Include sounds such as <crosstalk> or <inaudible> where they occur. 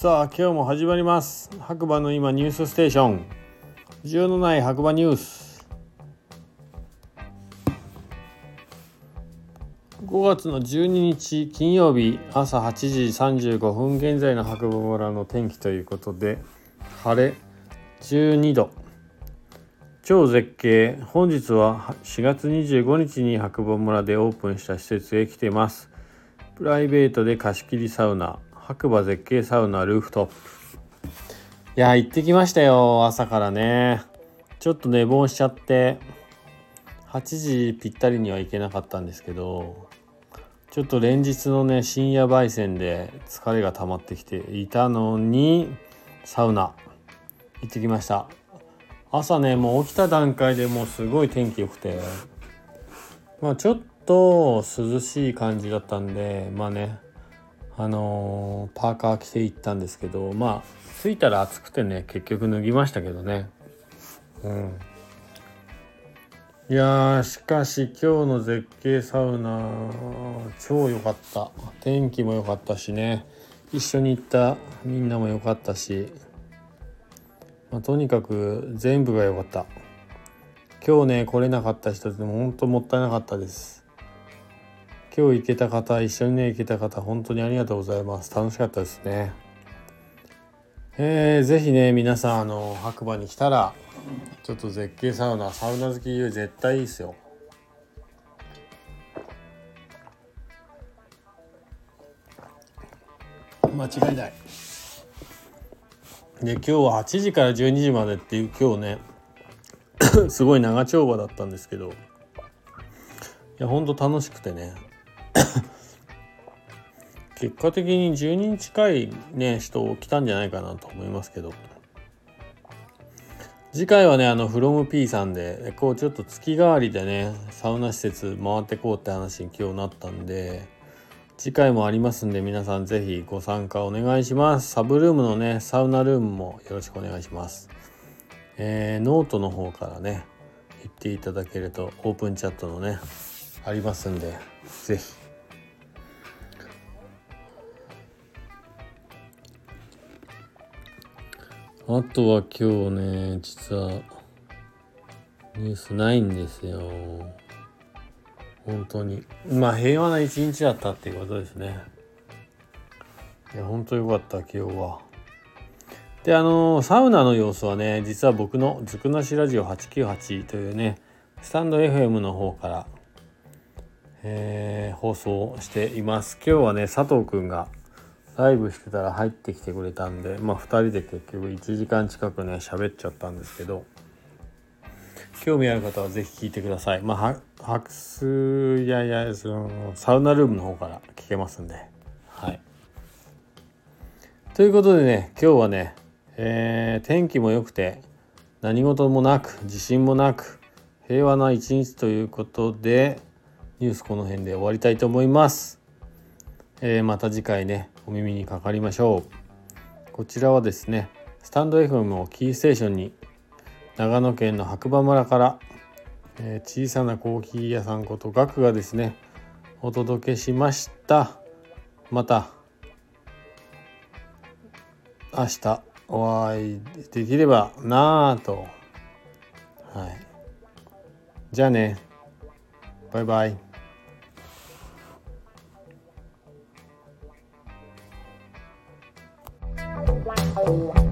さあ今日も始まります。白馬の今ニュースステーション。需要のない白馬ニュース。5月の12日金曜日朝8時35分現在の白馬村の天気ということで晴れ12度。超絶景。本日は4月25日に白馬村でオープンした施設へ来てます。プライベートで貸し切りサウナ。白馬絶景サウナルーフト。ップいや行ってきましたよ朝からね。ちょっと寝坊しちゃって。8時ぴったりには行けなかったんですけどちょっと連日のね深夜焙煎で疲れが溜まってきていたのにサウナ。行ってきました。朝ねもう起きた段階でもうすごい天気良くて。まあちょっと涼しい感じだったんでまあね。あのー、パーカー着て行ったんですけどまあ着いたら暑くてね結局脱ぎましたけどね。うん。いやしかし今日の絶景サウナ超良かった。天気も良かったしね。一緒に行ったみんなも良かったし。まあ、とにかく全部が良かった。今日ね来れなかった人でも本当もったいなかったです。今日行けた方一緒にね行けた方本当にありがとうございます。楽しかったですね。えー、ぜひね皆さんあの白馬に来たらちょっと絶景サウナサウナ好き絶対いいですよ。間違いない。で今日は8時から12時までっていう今日ね <coughs> すごい長丁場だったんですけどいやほんと楽しくてね。<coughs> 結果的に10人近いね人を来たんじゃないかなと思いますけど次回はねあのフロム P さんでこうちょっと月替わりでねサウナ施設回ってこうって話に今日なったんで次回もありますんで皆さんぜひご参加お願いします。サブルームのね、サウナルームもよろしくお願いします。えー、ノートの方からね、言っていただけるとオープンチャットのね、ありますんで、ぜひ。あとは今日ね、実はニュースないんですよ。本当にまあ平和な一日だったっていうことですねいや本当よかった今日はであのサウナの様子はね実は僕の「ずくなしラジオ898」というねスタンド FM の方から、えー、放送しています今日はね佐藤くんがライブしてたら入ってきてくれたんでまあ2人で結局1時間近くね喋っちゃったんですけど興味ある方は是非聞いてください。まあ、白数やいやそのサウナルームの方から聞けますんで。はい。ということでね今日はね、えー、天気も良くて何事もなく地震もなく平和な一日ということでニュースこの辺で終わりたいと思います。えー、また次回ねお耳にかかりましょう。こちらはですねスタンド FM をキーステーションに長野県の白馬村から、えー、小さなコーヒー屋さんことガクがですねお届けしました。また明日お会いできればなぁと。はい。じゃあね。バイバイ。Música